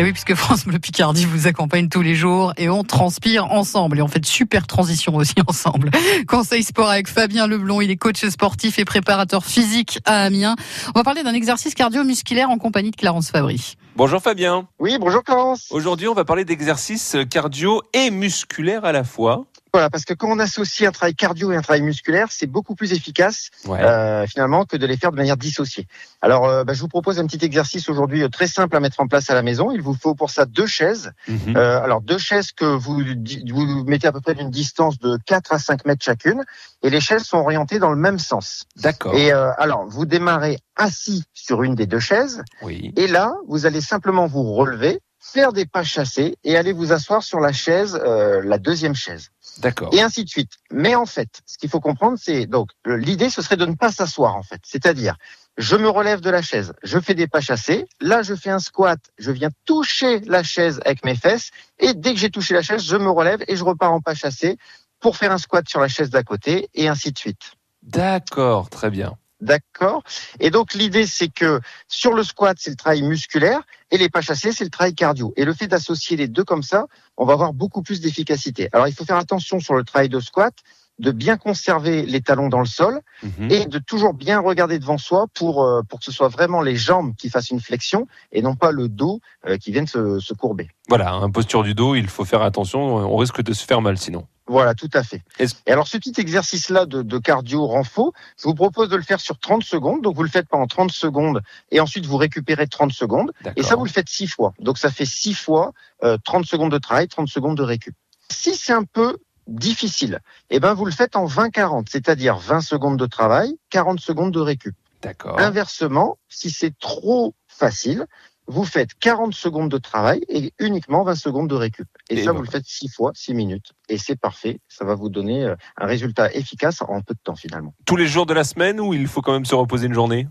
Et oui, puisque France Bleu Picardie vous accompagne tous les jours et on transpire ensemble et on fait de super transitions aussi ensemble. Conseil sport avec Fabien Leblon, il est coach sportif et préparateur physique à Amiens. On va parler d'un exercice cardio-musculaire en compagnie de Clarence Fabry. Bonjour Fabien. Oui, bonjour Clarence. Aujourd'hui, on va parler d'exercices cardio et musculaires à la fois. Voilà, parce que quand on associe un travail cardio et un travail musculaire, c'est beaucoup plus efficace Ouais. euh, finalement que de les faire de manière dissociée. Alors, euh, bah, je vous propose un petit exercice aujourd'hui euh, très simple à mettre en place à la maison. Il vous faut pour ça deux chaises. Mhm. Euh, alors, deux chaises que vous, vous mettez à peu près d'une distance de 4 à 5 mètres chacune. Et les chaises sont orientées dans le même sens. D'accord. Et euh, alors, vous démarrez assis sur une des deux chaises. Oui. Et là, vous allez simplement vous relever, faire des pas chassés et aller vous asseoir sur la chaise, euh, la deuxième chaise D'accord. et ainsi de suite. Mais en fait, ce qu'il faut comprendre, c'est donc l'idée, ce serait de ne pas s'asseoir en fait. C'est-à-dire, je me relève de la chaise, je fais des pas chassés, là je fais un squat, je viens toucher la chaise avec mes fesses, et dès que j'ai touché la chaise, je me relève et je repars en pas chassé pour faire un squat sur la chaise d'à côté, et ainsi de suite. D'accord, très bien. D'accord Et donc l'idée, c'est que sur le squat, c'est le travail musculaire et les pas chassés, c'est le travail cardio. Et le fait d'associer les deux comme ça, on va avoir beaucoup plus d'efficacité. Alors il faut faire attention sur le travail de squat, de bien conserver les talons dans le sol Mhm. et de toujours bien regarder devant soi pour, euh, pour que ce soit vraiment les jambes qui fassent une flexion et non pas le dos euh, qui vienne se, se courber. Voilà, un posture du dos, il faut faire attention, on risque de se faire mal sinon. Voilà, tout à fait. Et alors, ce petit exercice-là de, de cardio renfo, je vous propose de le faire sur 30 secondes. Donc, vous le faites pendant 30 secondes et ensuite vous récupérez 30 secondes. Et ça, vous le faites 6 fois. Donc, ça fait 6 fois euh, 30 secondes de travail, 30 secondes de récup. Si c'est un peu difficile, eh ben, vous le faites en 20-40, c'est-à-dire 20 secondes de travail, 40 secondes de récup. D'accord. Inversement, si c'est trop facile, vous faites 40 secondes de travail et uniquement 20 secondes de récup. Et, Et ça, ben vous le faites 6 fois, 6 minutes. Et c'est parfait. Ça va vous donner euh, un résultat efficace en peu de temps finalement. Tous les jours de la semaine ou il faut quand même se reposer une journée?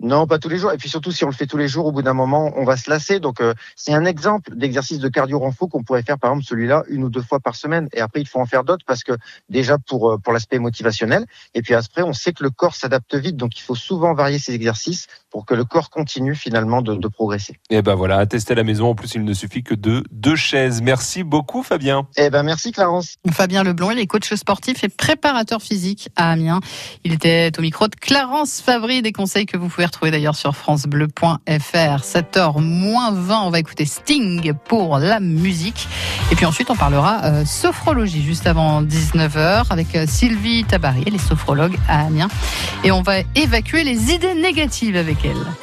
Non, pas tous les jours. Et puis surtout, si on le fait tous les jours, au bout d'un moment, on va se lasser. Donc, euh, c'est un exemple d'exercice de cardio renfo qu'on pourrait faire, par exemple, celui-là, une ou deux fois par semaine. Et après, il faut en faire d'autres parce que déjà pour euh, pour l'aspect motivationnel. Et puis après, on sait que le corps s'adapte vite. Donc, il faut souvent varier ces exercices pour que le corps continue finalement de, de progresser. Et ben voilà, à tester à la maison. En plus, il ne suffit que de deux chaises. Merci beaucoup, Fabien. Eh ben, merci Clarence. Fabien Leblon, il est coach sportif et préparateur physique à Amiens. Il était au micro de Clarence Fabry, des conseils que vous pouvez d'ailleurs sur francebleu.fr. 7h moins 20, on va écouter Sting pour la musique. Et puis ensuite, on parlera euh, sophrologie juste avant 19h avec euh, Sylvie Tabari, elle est sophrologue à Amiens. Et on va évacuer les idées négatives avec elle.